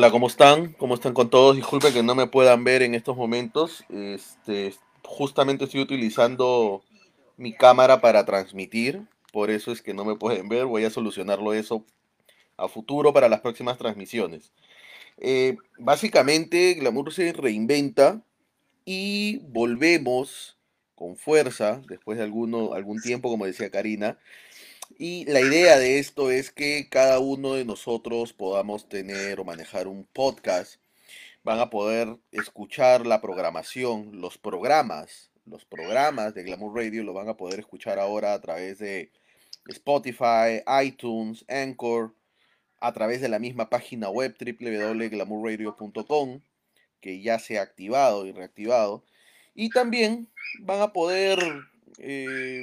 Hola, ¿cómo están? ¿Cómo están con todos? Disculpen que no me puedan ver en estos momentos. Este, justamente estoy utilizando mi cámara para transmitir, por eso es que no me pueden ver. Voy a solucionarlo eso a futuro para las próximas transmisiones. Eh, básicamente, Glamour se reinventa y volvemos con fuerza, después de alguno, algún tiempo, como decía Karina. Y la idea de esto es que cada uno de nosotros podamos tener o manejar un podcast. Van a poder escuchar la programación, los programas, los programas de Glamour Radio lo van a poder escuchar ahora a través de Spotify, iTunes, Anchor, a través de la misma página web www.glamourradio.com que ya se ha activado y reactivado. Y también van a poder eh,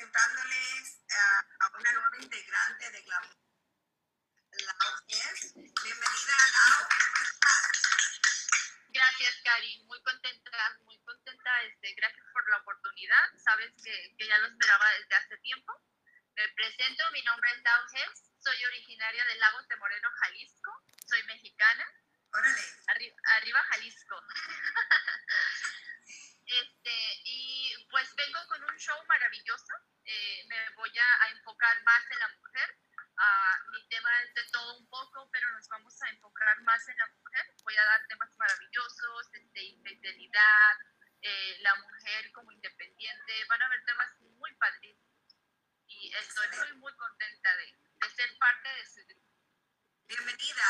presentándoles a una nueva integrante de Glamour. Lau Bienvenida, Lau. Gracias, Cari. Muy contenta, muy contenta. Este, gracias por la oportunidad. Sabes que, que ya lo esperaba desde hace tiempo. Me presento, mi nombre es Lau Soy originaria de Lagos de Moreno, Jalisco. Soy mexicana Arriba, arriba Jalisco. este, y pues vengo con un show maravilloso. Eh, me voy a, enfocar más en la mujer. Uh, mi tema es de todo un poco, pero nos vamos a enfocar más en la mujer. Voy a dar temas maravillosos, este, infidelidad, eh, la mujer como independiente. Van a haber temas muy padres. Y estoy muy, muy contenta de, de ser parte de ese grupo. Bienvenida.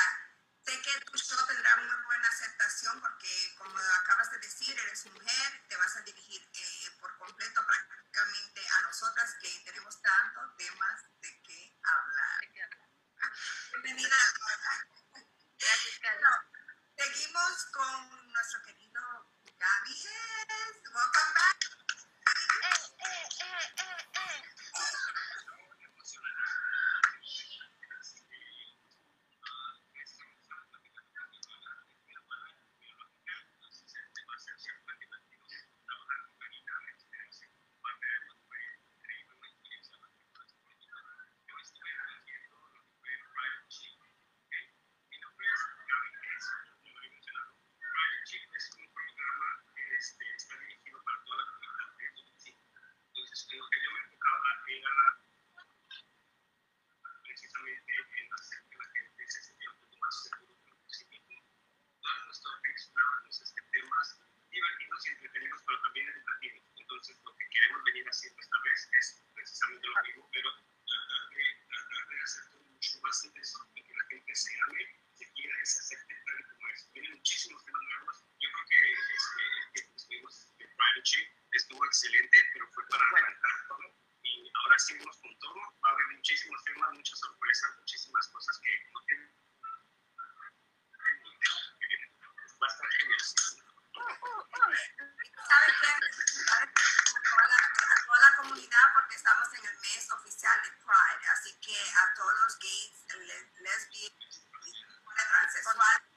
Sé que tu show tendrá muy buena aceptación porque, como acabas de decir, eres mujer, te vas a dirigir eh, por completo prácticamente a nosotras que tenemos tantos temas de qué hablar. Bienvenida. Gracias, seguimos con nuestro querido Gaby. Welcome back. Eh, eh, eh, en lo que yo me enfocaba era precisamente en hacer que la gente se sintiera un poco más seguro con sí mismo. Todos nuestros exploramos este temas divertidos y entretenidos, pero también educativos. Entonces, lo que queremos venir haciendo esta vez es precisamente lo mismo, pero tratar de, tratar de hacer todo mucho más intenso y que la gente se ame, se quiera y se acepte tal como es. Vienen muchísimos temas nuevos. Yo creo que este, estuvo excelente, pero fue para arrancar todo. Y ahora seguimos con todo. Va a haber muchísimos temas, muchas sorpresas, muchísimas cosas que no tienen. Va a estar genial. Qué? A toda la comunidad, porque estamos en el mes oficial de Pride, así que a todos los gays, lesbianas, transexuales,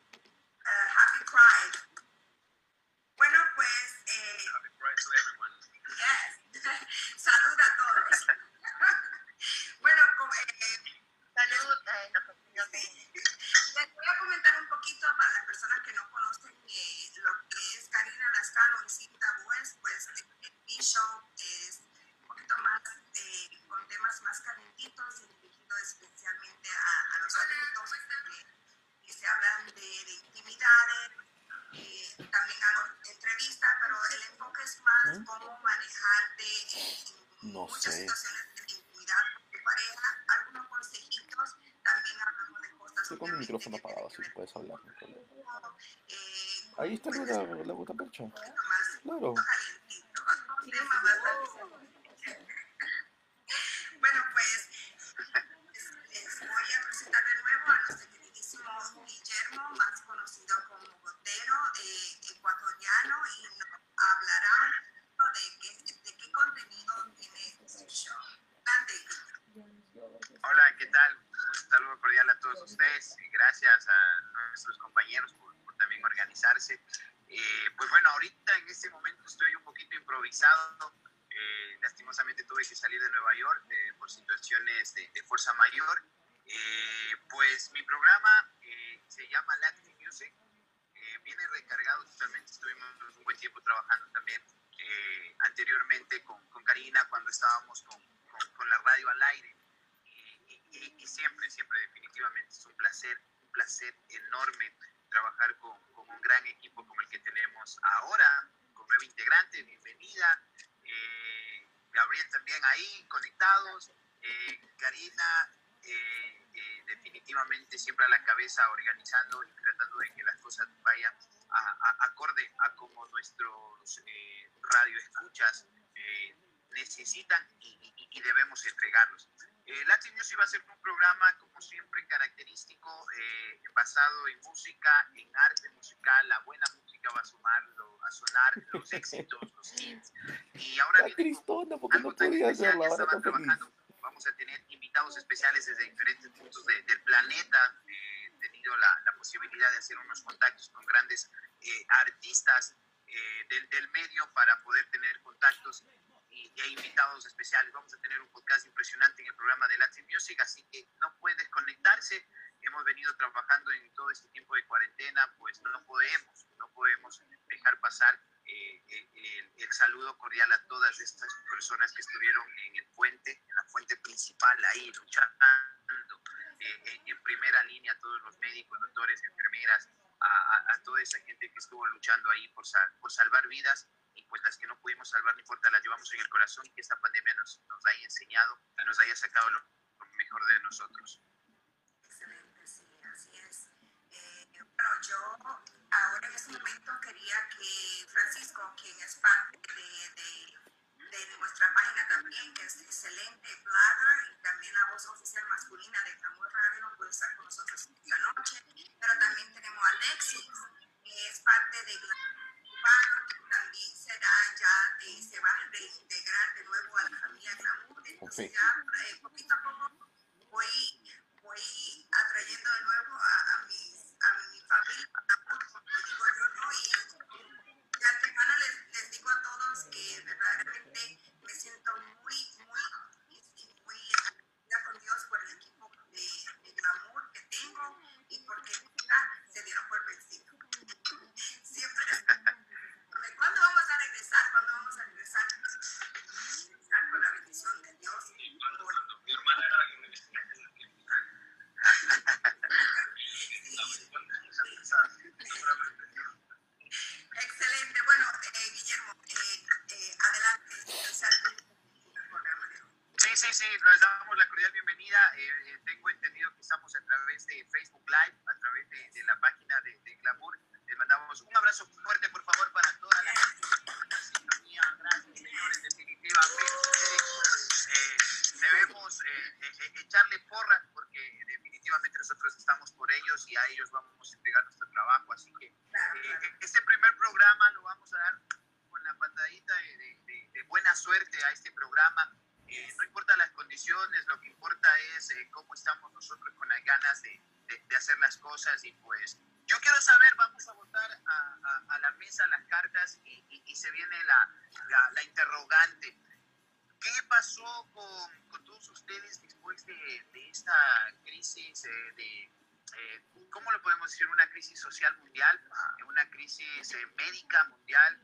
gracias a nuestros compañeros por, por también organizarse. Eh, pues bueno, ahorita en este momento estoy un poquito improvisado. Eh, lastimosamente tuve que salir de Nueva York eh, por situaciones de, de fuerza mayor. Eh, pues mi programa eh, se llama Latin Music. Eh, viene recargado totalmente. Estuvimos un buen tiempo trabajando también anteriormente con, con Karina cuando estábamos con, con, con la radio al aire y, y- y siempre, siempre definitivamente es un placer, placer enorme trabajar con, con un gran equipo como el que tenemos ahora, con nueva integrante, bienvenida, eh, Gabriel también ahí, conectados, eh, Karina, eh, eh, definitivamente siempre a la cabeza organizando y tratando de que las cosas vayan a, a- acorde a como nuestros eh, radio escuchas eh, necesitan y, y- y debemos entregarlos. Eh, Latin Music va a ser un programa, como siempre, característico, eh, basado en música, en arte musical. La buena música va a, sumarlo, a sonar, los éxitos, los hits. Y ahora La viene con Cristona, porque no algo tan podía especial que estaban está feliz. trabajando. Vamos a tener invitados especiales desde diferentes puntos de- del planeta. Eh, He tenido la, la posibilidad de hacer unos contactos con grandes eh, artistas eh, del, del medio para poder tener contactos y, hay invitados especiales. Vamos a tener un podcast impresionante en el programa de Latin Music, así que no pueden desconectarse. Hemos venido trabajando en todo este tiempo de cuarentena, pues no podemos, no podemos dejar pasar eh, eh, el, el saludo cordial a todas estas personas que estuvieron en el puente, en la fuente principal, ahí luchando, eh, en, en primera línea, todos los médicos, doctores, enfermeras, a, a- a toda esa gente que estuvo luchando ahí por, sal- por salvar vidas y pues las que no pudimos salvar, no importa, las llevamos en el corazón y que esta pandemia nos, nos haya enseñado y nos haya sacado lo, lo mejor de nosotros. Excelente, sí, así es. Eh, bueno, yo ahora en este momento quería que Francisco, quien es parte de, de, de nuestra página también, que es excelente, Blogger, y también la voz oficial masculina de Glamour Radio, no puede estar con nosotros esta noche, pero también tenemos a Alexis, que es parte de Glamour Urbano, también será ya, eh, se va a reintegrar de nuevo a la familia Glamour, entonces ya eh, poquito a poco voy, voy atrayendo de nuevo a, a, mis, a mi familia, como digo yo, ¿no? Y de antemano les, les digo a todos que verdaderamente damos la cordial bienvenida. Eh, eh, tengo entendido que estamos a través de Facebook Live, a través de, de la página de, de Glamour. Les mandamos un abrazo fuerte, por favor, para toda la sintonía. Gracias, señores. Definitivamente eh, debemos eh, echarle porras porque definitivamente nosotros estamos por ellos y a ellos vamos a entregar nuestro trabajo. Así que este primer programa lo vamos a dar con la patadita de- de buena suerte a este programa. No importa las condiciones, lo que importa es eh, cómo estamos nosotros con las ganas de, de- hacer las cosas y pues yo quiero saber, vamos a votar a, la mesa las cartas y, y- se viene la, la- interrogante. ¿Qué pasó con, todos ustedes después de, esta crisis eh, de, eh, ¿cómo lo podemos decir? Una crisis social mundial, una crisis médica mundial,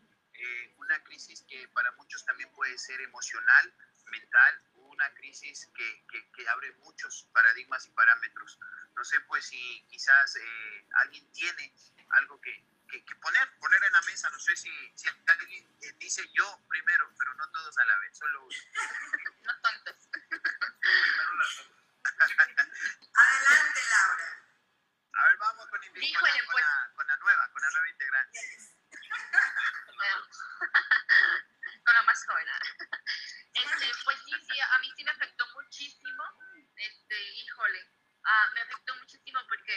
una crisis que para muchos también puede ser emocional, mental, una crisis que, que, que abre muchos paradigmas y parámetros. No sé, pues, si quizás eh, alguien tiene algo que, que, poner, poner en la mesa. No sé si, si alguien eh, dice yo primero, pero no todos a la vez, solo uno. no tantos. Adelante, Laura. A ver, vamos con, pues. la, nueva, con la nueva integrante. Con la más joven. Este, pues sí, sí, a mí sí me afectó muchísimo. Este, híjole, uh, me afectó muchísimo porque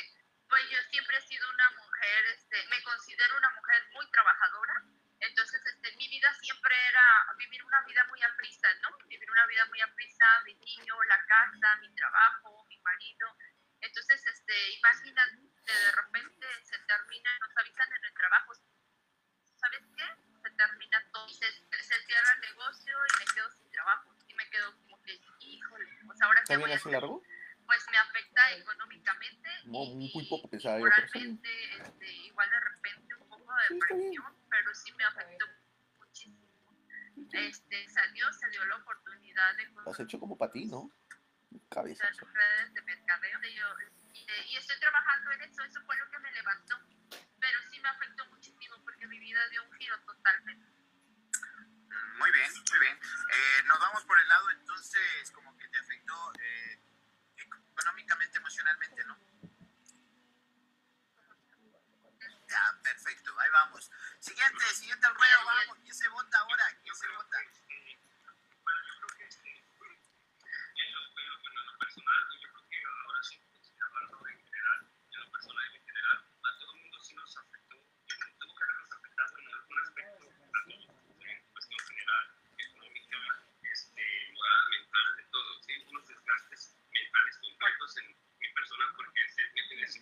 pues yo siempre he sido una mujer, este, me considero una mujer muy trabajadora. Entonces, este, mi vida siempre era vivir una vida muy a prisa, ¿no? Vivir una vida muy a prisa, mi niño, la casa, mi trabajo, mi marido. Entonces, este, imagínate, de repente se termina, nos avisan en el trabajo. ¿Sabes qué? Se termina todo, se, se cierra el negocio ¿Está bien así largo? Pues me afecta económicamente. No, muy poco pensaba yo. Este, igual de repente un poco de sí, pero sí me afectó muchísimo. Este, salió, se dio la oportunidad de... Lo has hecho como para ti, ¿no? Cabeza. redes de mercadeo. y estoy trabajando en eso, eso fue lo que me levantó. Pero sí me afectó muchísimo porque mi vida dio un giro totalmente. Muy bien, muy bien. Eh, nos vamos por el lado entonces como eh, económicamente, emocionalmente, ¿no? Ya, perfecto, ahí vamos. Siguiente, siguiente al ruedo, vamos. ¿Quién se vota ahora? ¿Quién se vota? porque sé que tienes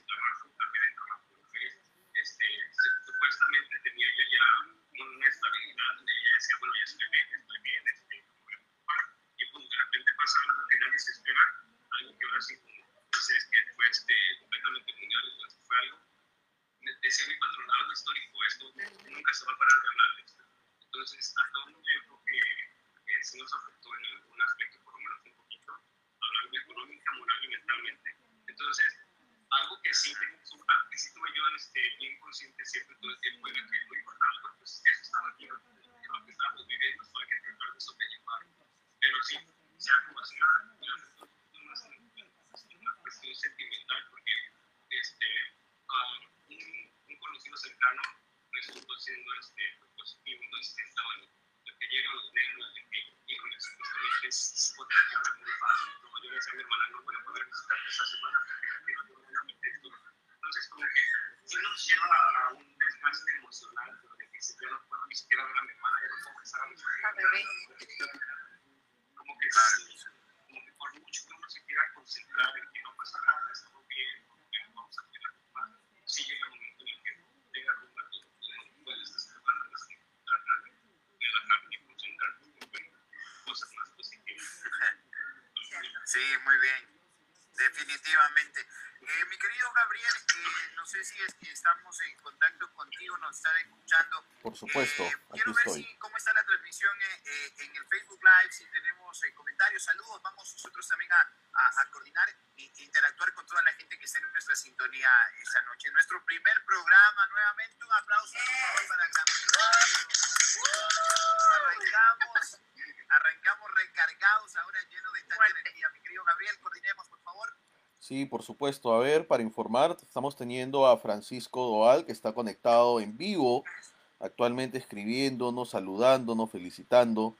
consciente siempre todo el tiempo de que coordinar e interactuar con toda la gente que está en nuestra sintonía esta noche. Nuestro primer programa, nuevamente un aplauso yes. para Arrancamos, arrancamos recargados, ahora llenos de tanta energía. Mi querido Gabriel, coordinemos, por favor. Sí, por supuesto. A ver, para informar, estamos teniendo a Francisco Doal, que está conectado en vivo, actualmente escribiéndonos, saludándonos, felicitando.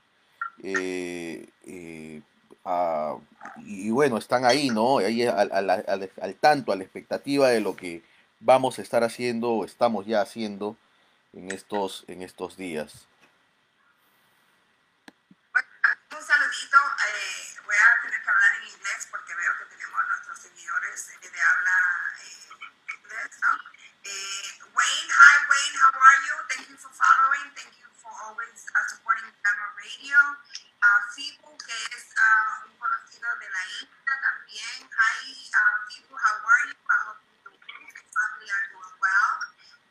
Eh, eh Ah, y bueno, están ahí, ¿no? Ahí al, tanto, a la expectativa de lo que vamos a estar haciendo o estamos ya haciendo en estos, en estos días. Un saludito Fibu, que es uh, un conocido de la India también. Hi, Fibu, how are you? I hope you family are doing well.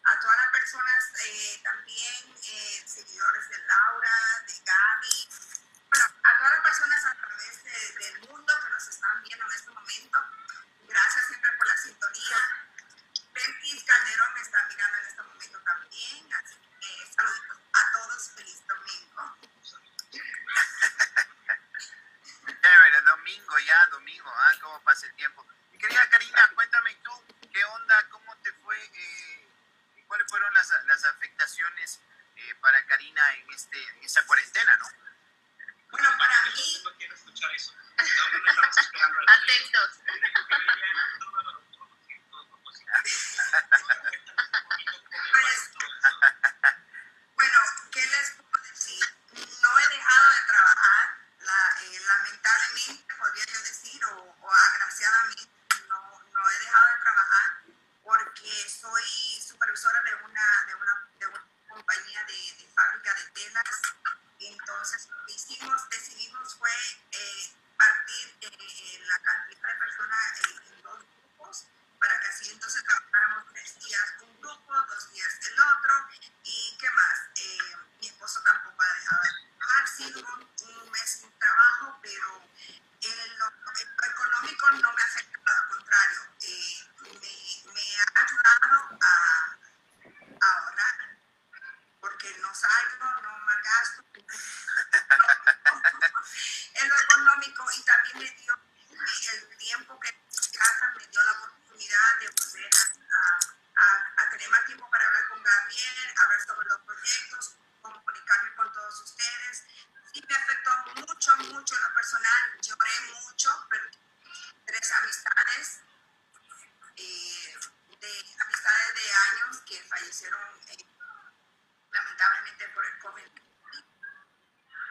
A todas las personas eh,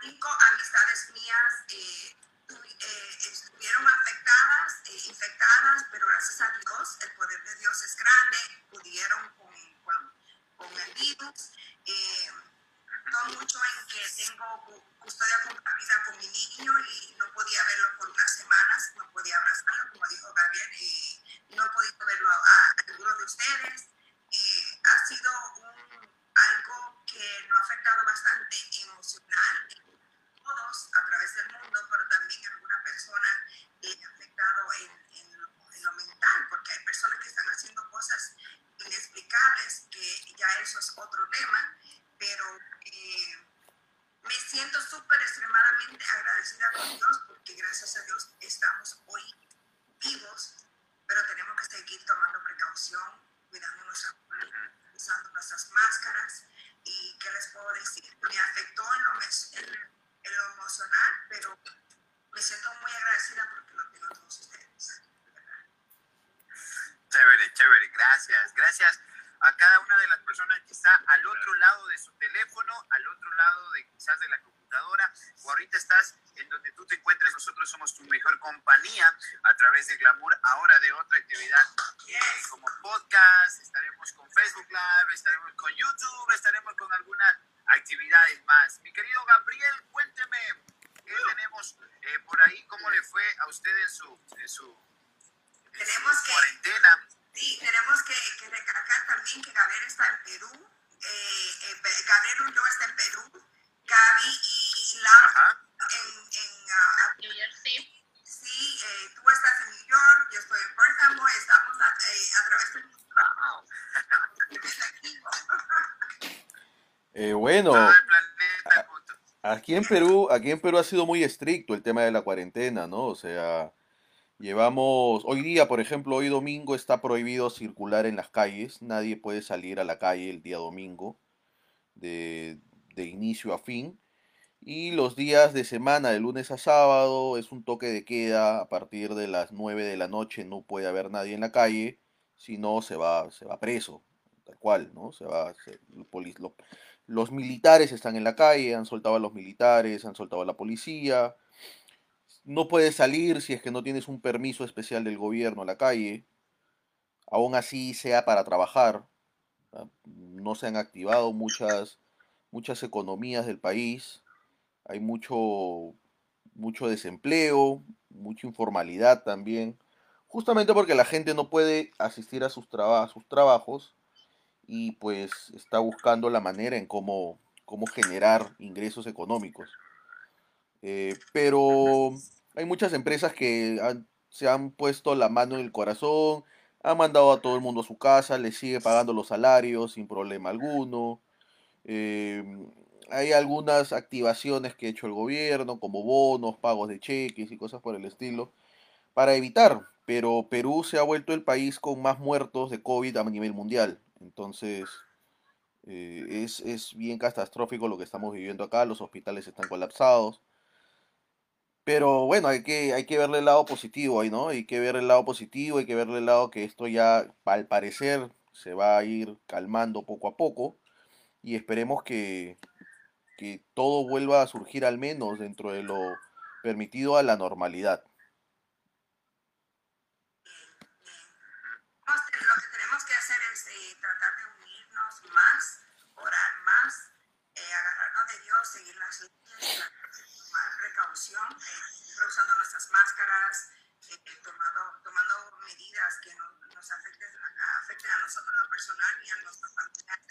Cinco amistades mías eh, eh, estuvieron afectadas, eh, infectadas, pero gracias a Dios, el poder de Dios es grande, pudieron con, con, con el virus. Eh, no mucho en que tengo cu- custodia compartida con mi niño y no podía verlo por unas semanas, no podía abrazarlo, como dijo Gabriel, y no he podido verlo a, a de ustedes. Eh, ha sido un, algo que nos ha afectado bastante a través del mundo, pero también a alguna persona eh, afectado en, en, en lo mental, porque hay personas que están haciendo cosas inexplicables, que ya eso es otro tema, pero eh, me siento súper extremadamente agradecida con Dios, porque gracias a Dios estamos hoy vivos, pero tenemos que seguir tomando precaución, cuidando nuestra familia, usando nuestras máscaras, y qué les puedo decir, me afectó en lo, mes- en- en lo emocional, pero me siento muy agradecida porque lo tengo a todos ustedes. de verdad. Chévere, chévere, gracias, gracias a cada una de las personas que está al otro lado de su teléfono, al otro lado de quizás de la computadora, o ahorita estás en donde tú te encuentres, nosotros somos tu mejor compañía a través de Glamour, ahora de otra actividad eh, como podcast, estaremos con Facebook Live, estaremos con YouTube, estaremos con algunas actividades más. Mi querido Gabriel, cuénteme, ¿qué tenemos eh, por ahí? ¿Cómo le fue a usted en su, en su, en su Tenemos que- cuarentena? Sí, tenemos que, que recalcar también que Gabriel está en Perú, eh, eh, Gabriel Ulloa está en Perú, Gaby y Laura en, en ah, New Jersey. sí, eh, tú estás en New York, yo estoy en Portland, estamos a, eh, a través del Eh, bueno, aquí en Perú, aquí en Perú ha sido muy estricto el tema de la cuarentena, ¿no? O sea, llevamos, hoy día, por ejemplo, hoy domingo está prohibido circular en las calles, nadie puede salir a la calle el día domingo, de, inicio a fin. Y los días de semana, de lunes a sábado, es un toque de queda. A partir de las 9 de la noche no puede haber nadie en la calle, si no se va, se va preso, tal cual, ¿no? Se va, se- lo poli- lo- los militares están en la calle, han soltado a los militares, han soltado a la policía. No puedes salir si es que no tienes un permiso especial del gobierno a la calle. Aún así, sea para trabajar. ¿ah? No se han activado muchas, muchas economías del país. Hay mucho, mucho desempleo, mucha informalidad también. Justamente porque la gente no puede asistir a sus, sus trabajos y pues está buscando la manera en cómo, cómo generar ingresos económicos. Eh, pero hay muchas empresas que han- se han puesto la mano en el corazón, han mandado a todo el mundo a su casa, les sigue pagando los salarios sin problema alguno. Eh, hay algunas activaciones que ha hecho el gobierno, como bonos, pagos de cheques y cosas por el estilo, para evitar. Pero Perú se ha vuelto el país con más muertos de COVID a nivel mundial. Entonces, eh, es bien catastrófico lo que estamos viviendo acá. Los hospitales están colapsados. Pero bueno, hay que, hay que verle el lado positivo ahí, ¿no? Hay que ver el lado positivo, hay que verle el lado que esto ya, al parecer, se va a ir calmando poco a poco. Y esperemos que, que todo vuelva a surgir al menos dentro de lo permitido a la normalidad. Lo que tenemos que hacer es eh, tratar de unirnos más, orar más, eh, agarrarnos de Dios, seguir las leyes, tomar precaución, eh, siempre usando nuestras máscaras, eh, tomando, tomando medidas que no, nos afecten, afecten a nosotros en lo personal y a nuestros familiares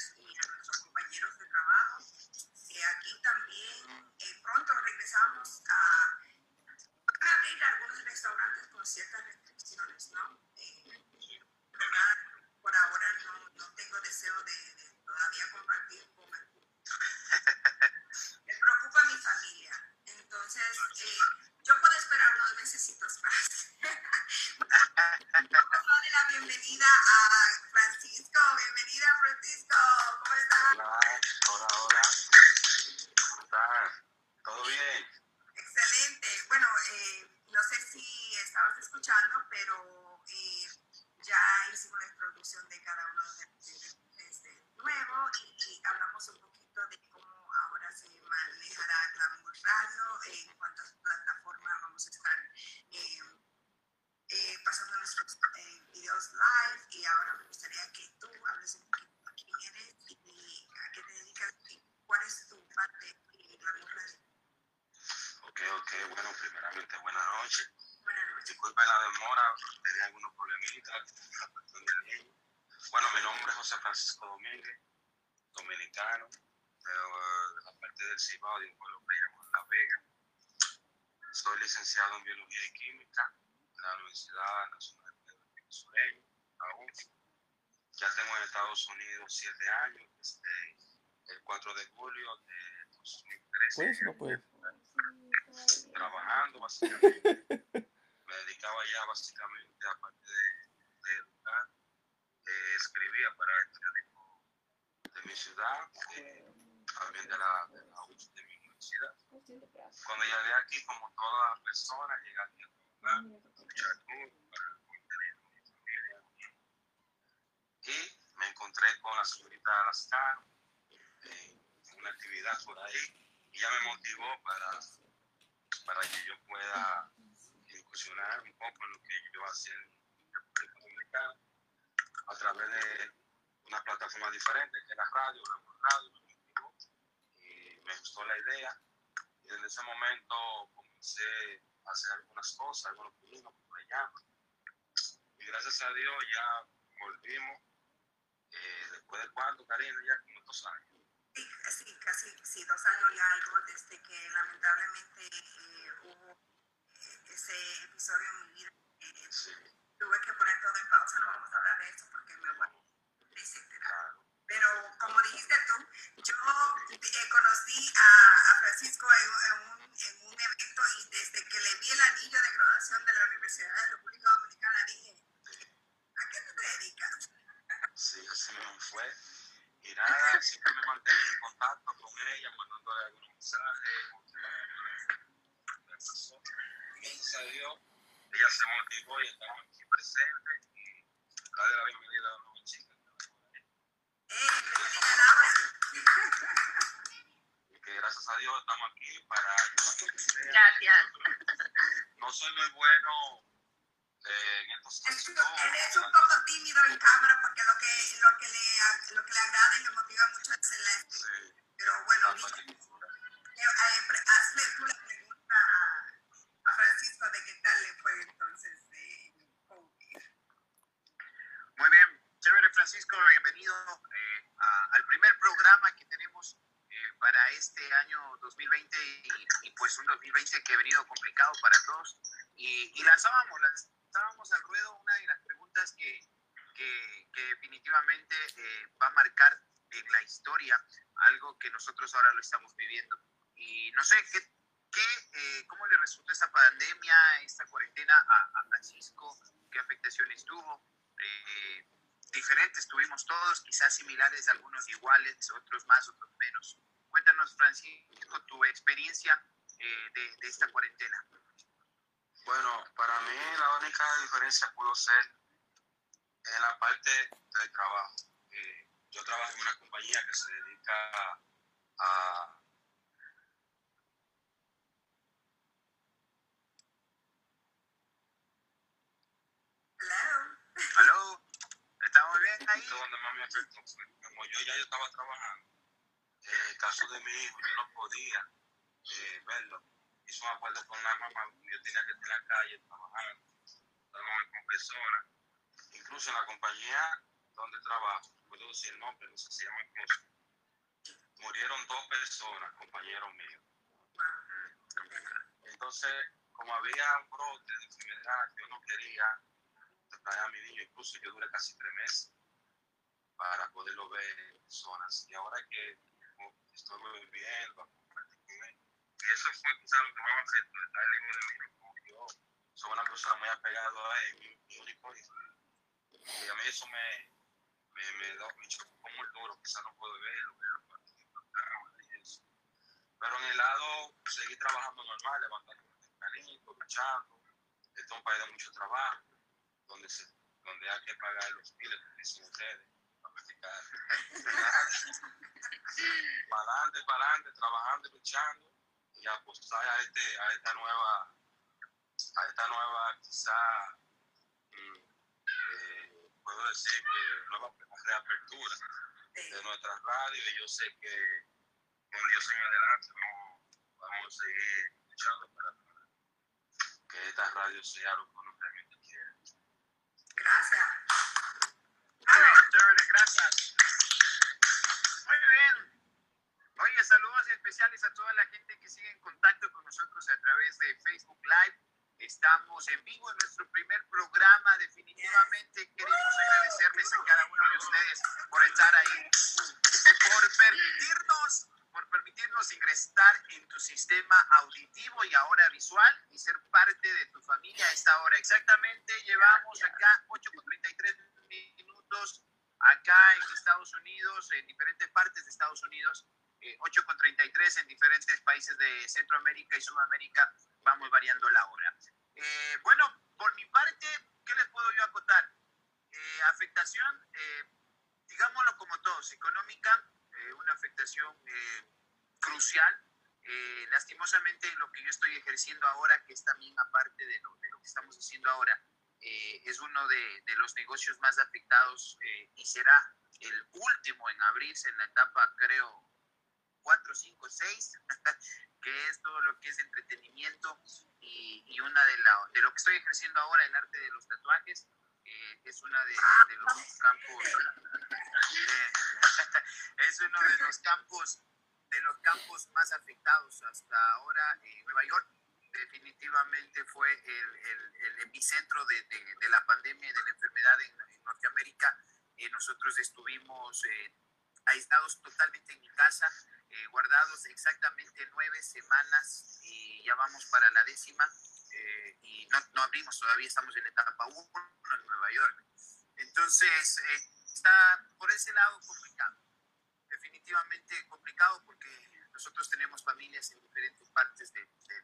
bien. Excelente. Bueno, eh, no sé si estabas escuchando, pero eh, ya hicimos la introducción de cada uno de, ustedes de, de este nuevo y, hablamos un poquito de cómo ahora se manejará Glamour Radio, en cuántas plataformas vamos a estar em, eh, pasando nuestros eh, videos live y ahora me gustaría que tú hables un poquito de quién eres y a qué te dedicas y cuál es tu parte Ok, ok, bueno, primeramente buenas noches. Disculpe la demora, tenía algunos problemitas. Bueno, mi nombre es José Francisco Domínguez, dominicano, de, eh, de la parte del Cibao, de un pueblo que llamamos La Vega. Soy licenciado en Biología y Química en la Universidad Nacional de Pedro Sureño, la UNC. Ya tengo en Estados Unidos siete años, desde el 4 de julio de 2013. ¿Puedes o no puedes? Trabajando básicamente. Me dedicaba ya básicamente, aparte de, de educar, eh, escribía para el periódico de mi ciudad, eh, también de la, de de mi universidad. Cuando llegué aquí, como toda persona, llegué aquí a trabajar, duro para a mi familia. Y me encontré con la señorita Lascano eh, en una actividad por ahí y ella me motivó para para que yo pueda incursionar un poco en lo que yo hacía en República Dominicana a través de una plataforma diferente que es la radio, la radio, y me gustó la idea y desde ese momento comencé a hacer algunas cosas, algunos pininos, le llaman. Y gracias a Dios ya volvimos, eh, después de cuánto, Karina, ya como dos años. Sí, casi sí, dos años y algo desde que lamentablemente eh, hubo eh, ese episodio en mi vida. Eh, tuve que poner todo en pausa, no vamos a hablar de eso porque me voy, etcétera. Pero como dijiste tú, yo eh, conocí a, a Francisco en, en un, en un evento y desde que le vi el anillo de graduación de la Universidad de República Dominicana dije, ¿a qué te dedicas? Sí, así fue. Y nada, siempre me mantengo en contacto con ella, mandándole algunos mensajes. Gracias a Dios, ella se motivó y estamos aquí presentes. Y darle la bienvenida a la bienvenida Laura. Y que gracias a Dios estamos aquí para ayudar. Gracias. No soy muy bueno eh, en estos asuntos. él es un poco tímido en cámara porque lo que, lo que, le, lo que le agrada y le motiva mucho es el Sí, Pero bueno, eh, pre- hazle tú la pregunta a, Francisco de qué tal le fue entonces. eh. Muy bien, chévere Francisco, bienvenido eh, a- al primer programa que tenemos eh, para este año 2020 y, y, pues un 2020 que ha venido complicado para todos. Y, y lanzábamos, lanzábamos al ruedo una de las preguntas que, que, que definitivamente eh, va a marcar en la historia algo que nosotros ahora lo estamos viviendo. Y no sé, ¿qué, qué, eh, ¿cómo le resultó esta pandemia, esta cuarentena a, a Francisco? ¿Qué afectaciones tuvo? eh, diferentes tuvimos todos, quizás similares, algunos iguales, otros más, otros menos. Cuéntanos, Francisco, tu experiencia eh, de, de esta cuarentena. Bueno, para mí la única diferencia pudo ser en la parte del trabajo. Eh, yo trabajo en una compañía que se dedica a... Hello. ¿Aló? ¿Estamos bien ahí? Donde más me afectó. fue Como yo ya yo estaba trabajando, en el caso de mi hijo, yo no podía eh, verlo. Hice un acuerdo con la mamá, yo tenía que estar en la calle trabajando, dándome con personas. Incluso en la compañía donde trabajo, puedo decir el nombre, no sé si se llama cosa, murieron dos personas, compañeros míos. Entonces, como había un brote de enfermedad, yo no quería traer a mi niño, incluso yo duré casi tres meses para poderlo ver en personas. Y ahora que estoy viviendo, a compartir con él, y eso fue quizás lo que más me afectó, estar lejos de mí, yo soy una persona muy apegada a él, mi, único. Y a mí eso me, me, me, da, me chocó muy duro, quizás no puedo verlo, y. Pero en el lado, seguí trabajando normal, levantándome tempranito, luchando, este es un país de mucho trabajo, donde, se, donde hay que pagar los piles que dicen ustedes para practicar. para adelante, para adelante, trabajando, luchando y apostar a, este, a esta nueva, a esta nueva quizá, mm, eh, puedo decir que nueva reapertura de nuestras radios y yo sé que con Dios en adelante vamos, vamos a seguir luchando para que esta radio sea lo que uno realmente quiere. Gracias. Gracias. Muy bien. Oye, saludos especiales a toda la gente que sigue en contacto con nosotros a través de Facebook Live. Estamos en vivo en nuestro primer programa. Definitivamente queremos agradecerles a cada uno de ustedes por estar ahí, por permitirnos, por permitirnos ingresar en tu sistema auditivo y ahora visual y ser parte de tu familia a esta hora. Exactamente, llevamos acá 8 con 33 minutos acá en Estados Unidos, en diferentes partes de Estados Unidos. Eh, 8 con 33 en diferentes países de Centroamérica y Sudamérica, vamos variando la hora. Eh, bueno, por mi parte, ¿qué les puedo yo acotar? Eh, afectación, eh, digámoslo como todos, económica, eh, una afectación eh, crucial. Eh, lastimosamente, lo que yo estoy ejerciendo ahora, que es también aparte de lo, de lo que estamos haciendo ahora, eh, es uno de, de los negocios más afectados eh, y será el último en abrirse en la etapa, creo, 4, 5, 6, que es todo lo que es entretenimiento y, y una de, la, de lo que estoy ejerciendo ahora, el arte de los tatuajes, eh, es una de, de los campos, eh, es uno de los campos, de los campos más afectados hasta ahora. en Nueva York definitivamente fue el, el, el epicentro de, de, de, la pandemia y de la enfermedad en, en Norteamérica. Eh, nosotros estuvimos eh, aislados totalmente en mi casa, eh, guardados exactamente nueve semanas y ya vamos para la décima eh, y no, abrimos todavía, estamos en la etapa 1 en Nueva York. Entonces, eh, está por ese lado complicado, definitivamente complicado porque nosotros tenemos familias en diferentes partes de, de,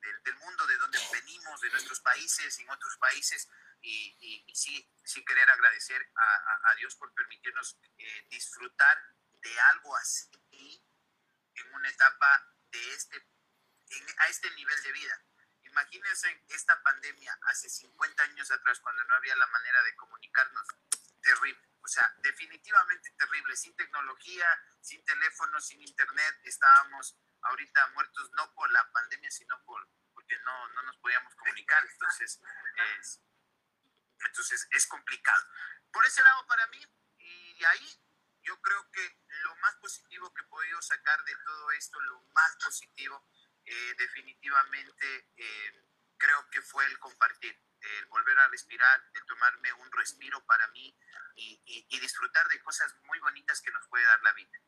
de, del mundo, de donde venimos, de nuestros países, en otros países, y, sí, sí querer agradecer a, a, Dios por permitirnos disfrutar de algo así en una etapa de este, en, a este nivel de vida. Imagínense esta pandemia hace 50 años atrás, cuando no había la manera de comunicarnos. Terrible. O sea, definitivamente terrible. Sin tecnología, sin teléfono, sin internet, estábamos ahorita muertos no por la pandemia, sino por porque no, no nos podíamos comunicar. Entonces, es, entonces es complicado. Por ese lado, para mí, y ahí yo creo que lo más positivo que he podido sacar de todo esto, lo más positivo, eh, definitivamente eh, creo que fue el compartir, el volver a respirar, el tomarme un respiro para mí y, y, y, disfrutar de cosas muy bonitas que nos puede dar la vida.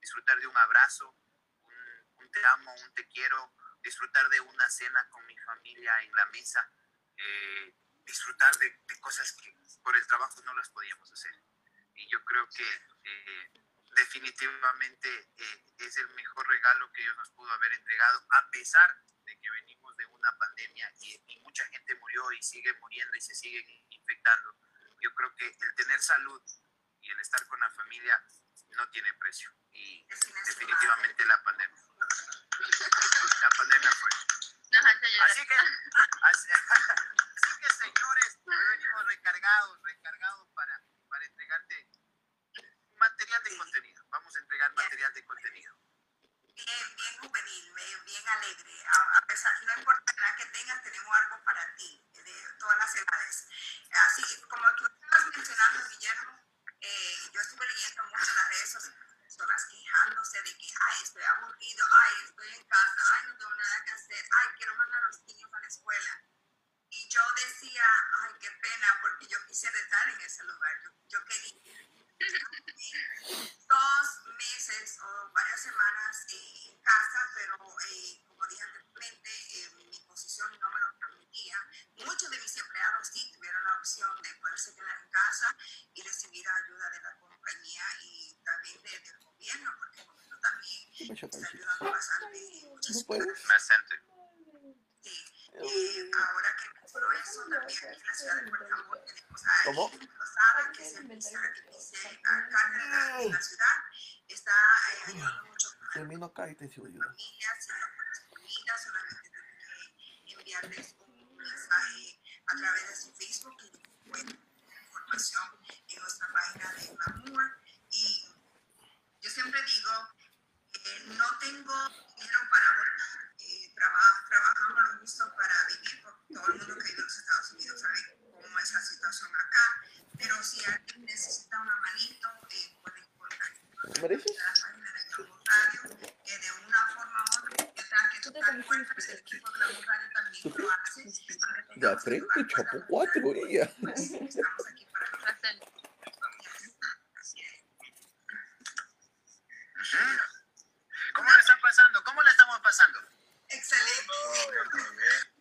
Disfrutar de un abrazo, un, un te amo, un te quiero, disfrutar de una cena con mi familia en la mesa, eh, disfrutar de, de cosas que por el trabajo no las podíamos hacer y yo creo que eh, definitivamente eh, es el mejor regalo que Dios nos pudo haber entregado, a pesar de que venimos de una pandemia y, y, mucha gente murió y sigue muriendo y se sigue infectando. Yo creo que el tener salud y el estar con la familia no tiene precio y definitivamente la pandemia. La pandemia fue. Así que, así, así que señores, hoy venimos recargados, recargados para para entregarte material de contenido. Vamos a entregar material de contenido. Bien, bien juvenil, bien alegre. A, a pesar, no importa la edad que tengas, tenemos algo para ti, de todas las edades. Así como tú estabas mencionando, Guillermo, eh, yo estuve leyendo mucho en las redes sociales personas quejándose de que, ay, estoy aburrido, ay, estoy en casa, ay, no tengo nada que hacer, ay, quiero mandar a los niños a la escuela. Y yo decía, ay, qué pena, porque yo quisiera estar en ese lugar. Yo, yo quería dos meses o varias semanas eh, en casa, pero eh, como dije anteriormente, eh, mi posición no me lo permitía. Muchos de mis empleados sí tuvieron la opción de poderse quedar en casa y recibir ayuda de la compañía y también de, del gobierno, porque el gobierno también está ayudando bastante. Muchas ¿No puedes? Bastante. Sí por eso también en la ciudad de Puerto Montt tenemos a ¿Cómo? Rosada, que es el vicealcalde de la ciudad, está eh, ayudando mucho a las familias y a las comunidades, solamente que enviarles un mensaje a través de su Facebook y información en nuestra página de Mamua. Y yo siempre digo, eh, no tengo dinero para volver trabajamos lo justo para vivir, porque todo el mundo que vive en los Estados Unidos sabe cómo es la situación acá, pero si alguien necesita una manito, eh, pueden la página de que eh, de una forma u otra, que tú estás el equipo de la radio también lo hace. De aprende, chapo, cuatro, ella. Estamos aquí para ¿Cómo le están pasando? ¿Cómo le estamos pasando? Excelente.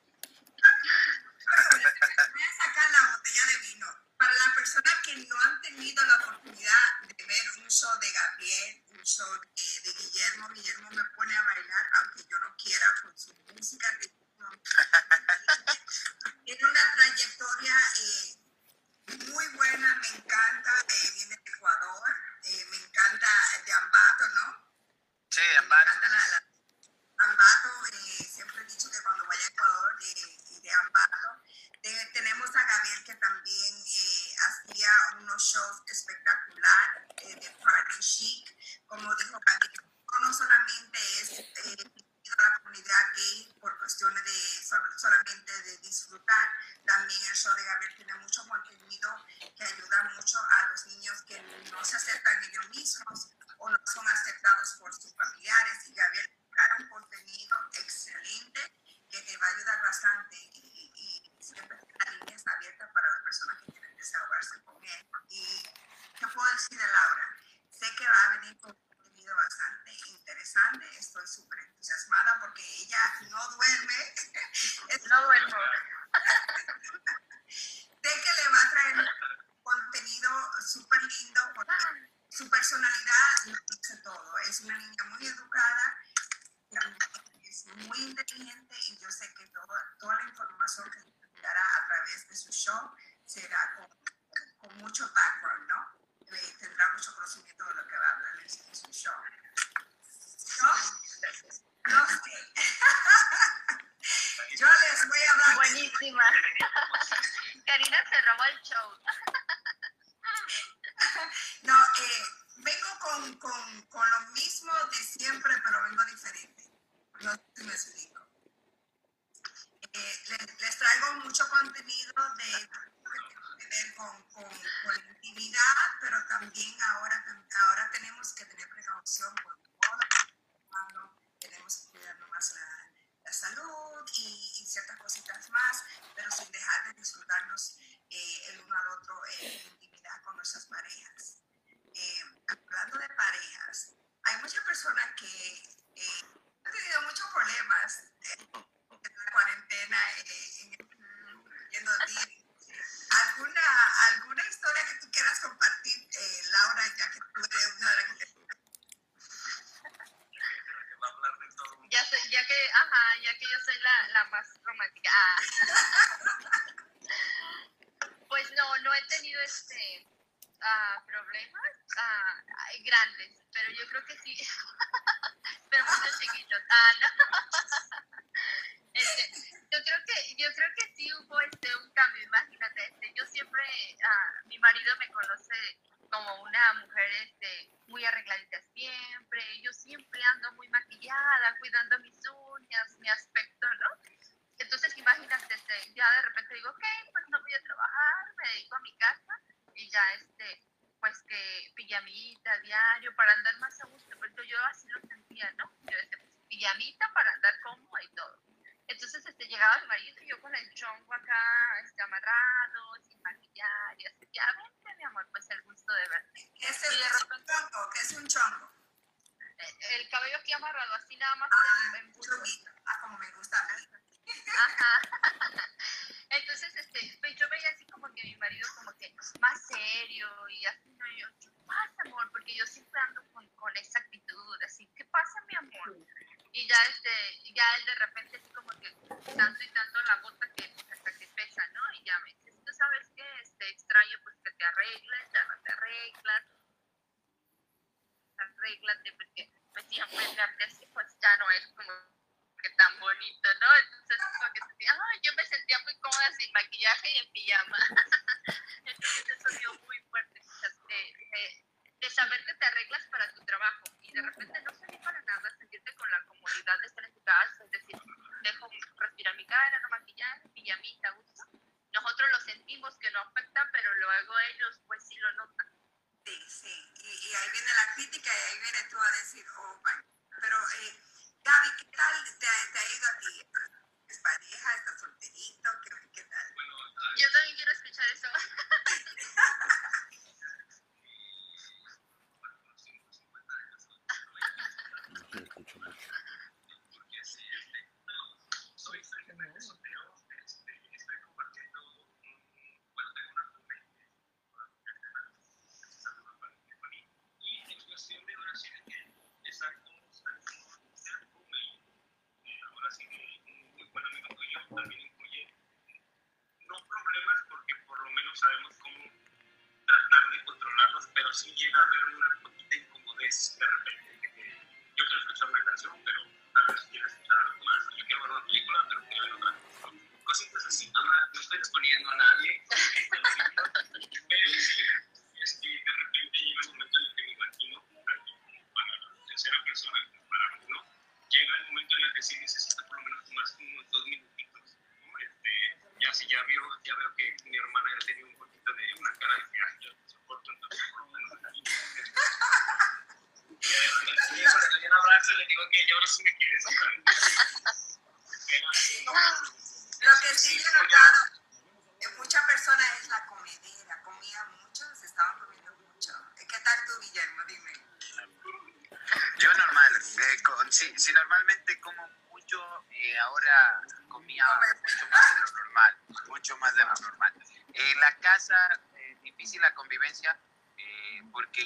pijamita diario para andar más a gusto, pero yo así lo sentía, ¿no? Yo decía, pues, pijamita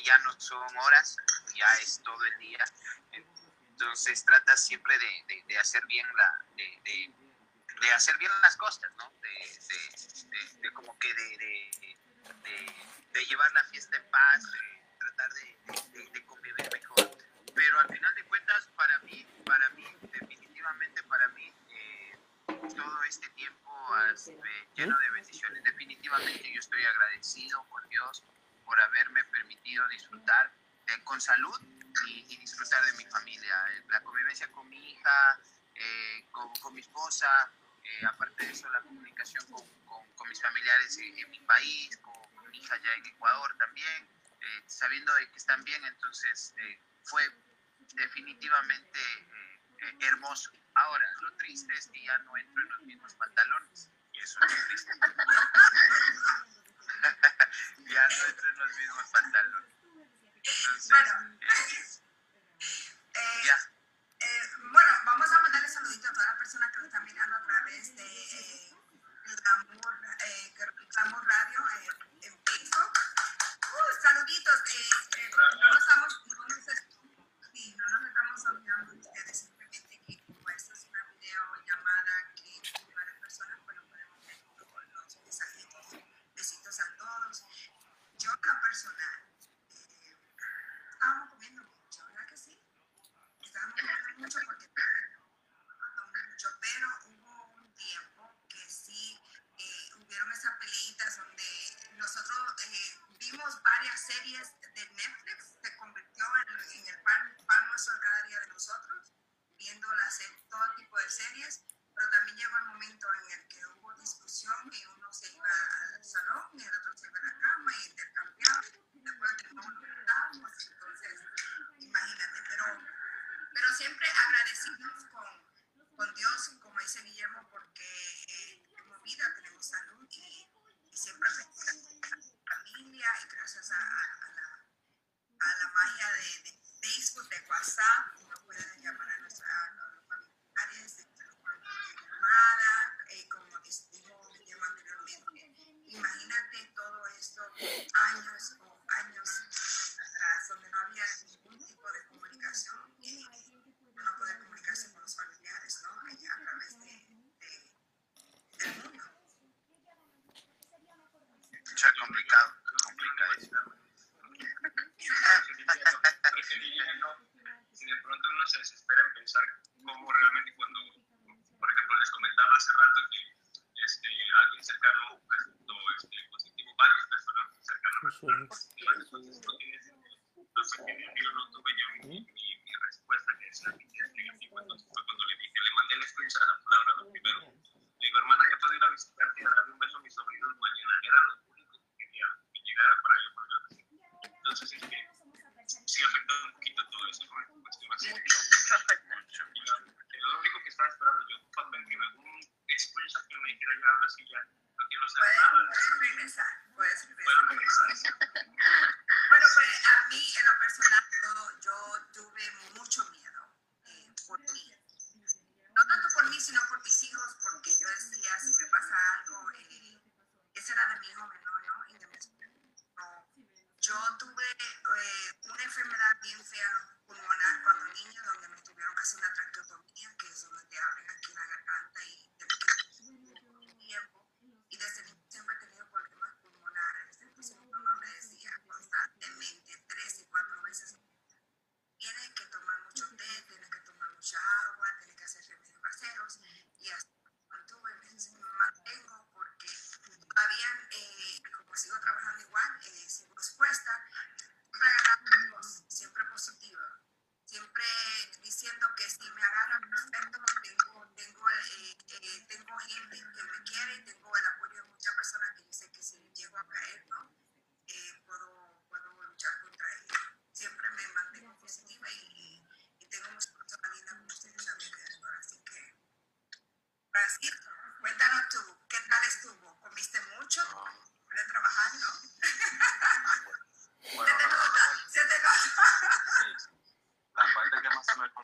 ya no son horas, ya es todo el día. Entonces trata siempre de, de, de hacer bien la, de, de, hacer bien las cosas, ¿no? De, como que de, llevar la fiesta en paz, de tratar de, convivir mejor. Pero al final de cuentas, para mí, para mí, definitivamente para mí, eh, todo este tiempo has, eh, lleno de bendiciones, definitivamente yo estoy agradecido con Dios por haberme permitido disfrutar eh, con salud y, y, disfrutar de mi familia. Eh, la convivencia con mi hija, eh, con, con, mi esposa, eh, aparte de eso la comunicación con, con, con mis familiares en, en, mi país, con mi hija ya en Ecuador también, eh, sabiendo de que están bien, entonces eh, fue definitivamente hermoso. Ahora, lo triste es que ya no entro en los mismos pantalones. Y eso es triste. ya no entran los mismos pantalones. Entonces, bueno. Eh, eh, ya. Eh, bueno, vamos a mandarle saludito a todas las personas que lo están mirando a través de eh, Glamour, eh, Glamour Radio eh, en Facebook. Uh, saluditos. Eh, no, nos estamos, no, nos, sí, no nos estamos olvidando yo tan personal, eh, estábamos comiendo mucho, ¿verdad que sí? Estábamos comiendo mucho porque mucho, pero hubo un tiempo que sí eh, hubieron esas peleitas donde nosotros eh, vimos varias series sí afecta un poquito todo eso, ¿no? Cuestiones.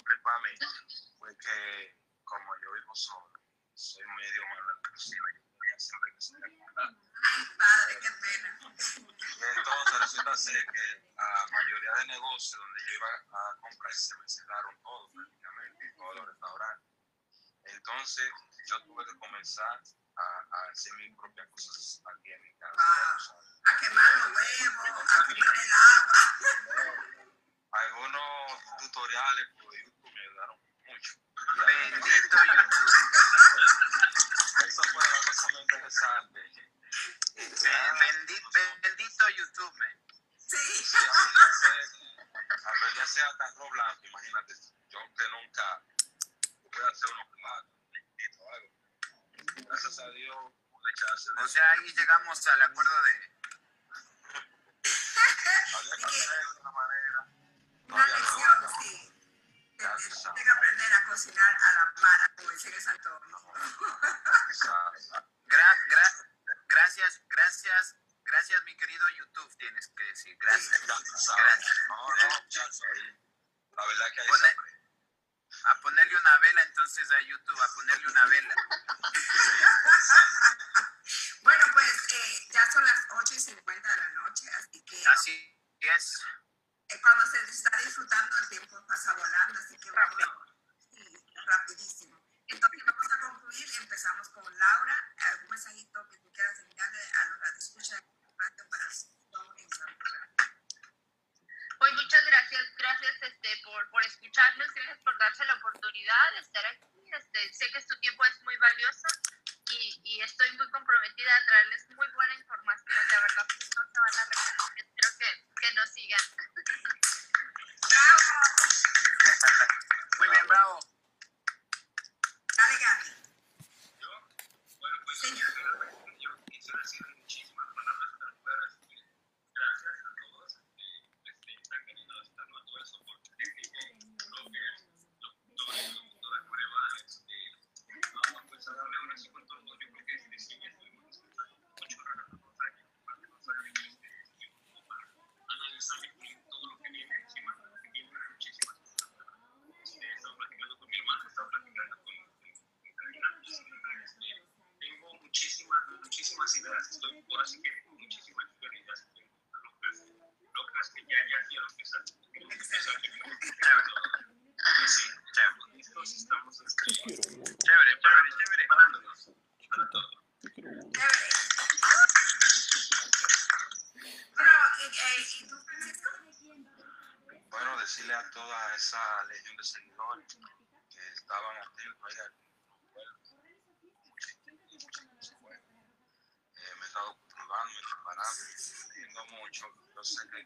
Complicó a mí fue que, como yo vivo solo, soy medio malo en cocina y tenía siempre que. Ay, padre, qué pena. Y entonces resulta ser que la mayoría de negocios donde yo iba a comprar se me cerraron todos prácticamente, todos los restaurantes. Entonces yo tuve que comenzar a, a hacer mis propias cosas aquí en mi casa. tú sabes. A quemar los huevos, a quemar el agua. Algunos tutoriales por YouTube. Bendito YouTube. Eso fue la cosa muy interesante. Ben- Bendito, bendito YouTube, man. Sí. Sí, aprendí a hacer- aprendí a hacer hasta arroz blanco, imagínate. Yo que nunca pude hacer unos platos, o algo. Gracias a Dios pude echarse. O sea, ahí llegamos al acuerdo de. había que hacer de una manera. No Una había Tienes que aprender a cocinar a la mara, como dicen en Santo. Gra- gra- gracias, gracias, gracias, mi querido YouTube, tienes que decir. Gracias. Gracias. No, no. La verdad que Pone- aprende. A ponerle una vela entonces a YouTube, a ponerle una vela. Bueno, pues eh, ya son las 8 y 50 de la noche, así que Así es. Eh, cuando se está disfrutando el tiempo pasa volando, así que vamos sí, rapidísimo. Entonces vamos a concluir, empezamos con Laura,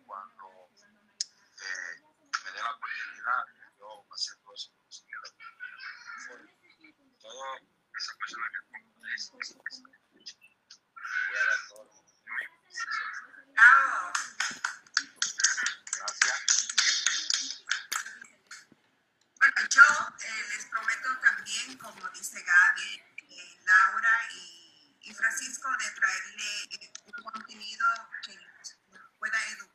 cuando eh, me dé la oportunidad, yo hacer cosas Todas esas personas que componen, pues, pues, pues, voy a dar todo Bueno, yo les prometo también, como dice Gaby, Laura y, Francisco, de traerle un contenido que pueda educar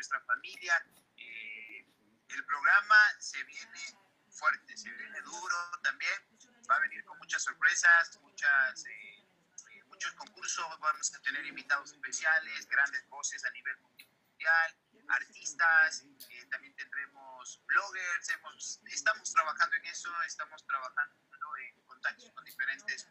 nuestra familia. Eh, el programa se viene fuerte, se viene duro también, va a venir con muchas sorpresas, muchas, eh, eh, muchos concursos, vamos a tener invitados especiales, grandes voces a nivel mundial, artistas, también tendremos bloggers, hemos, estamos trabajando en eso, estamos trabajando en contactos con diferentes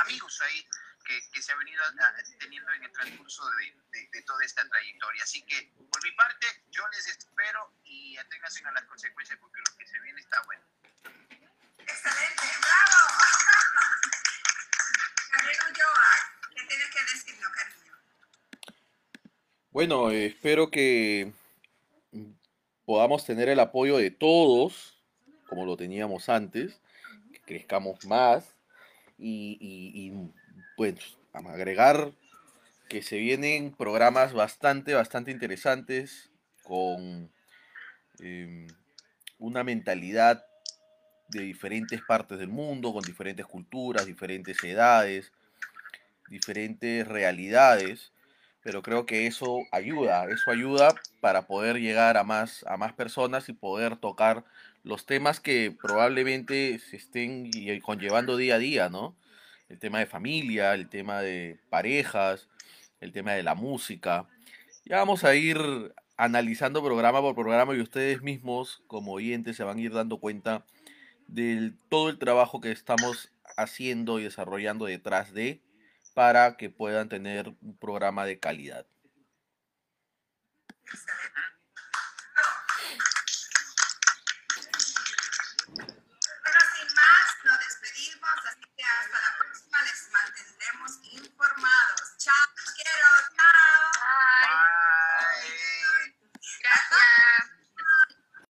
amigos ahí que, que, se ha venido a, teniendo en el transcurso de, de, de, toda esta trayectoria. Así que, por mi parte, yo les espero y aténganse a las consecuencias porque lo que se viene está bueno. Excelente, bravo. Carrero Joa, ¿qué tienes que decirnos, cariño? Bueno, eh, espero que podamos tener el apoyo de todos, como lo teníamos antes, que crezcamos más y, y, y pues agregar que se vienen programas bastante, bastante interesantes con eh, una mentalidad de diferentes partes del mundo, con diferentes culturas, diferentes edades, diferentes realidades, pero creo que eso ayuda, eso ayuda para poder llegar a más, a más personas y poder tocar los temas que probablemente se estén conllevando día a día, ¿no? El tema de familia, el tema de parejas, el tema de la música. Ya vamos a ir analizando programa por programa y ustedes mismos como oyentes se van a ir dando cuenta de todo el trabajo que estamos haciendo y desarrollando detrás de para que puedan tener un programa de calidad.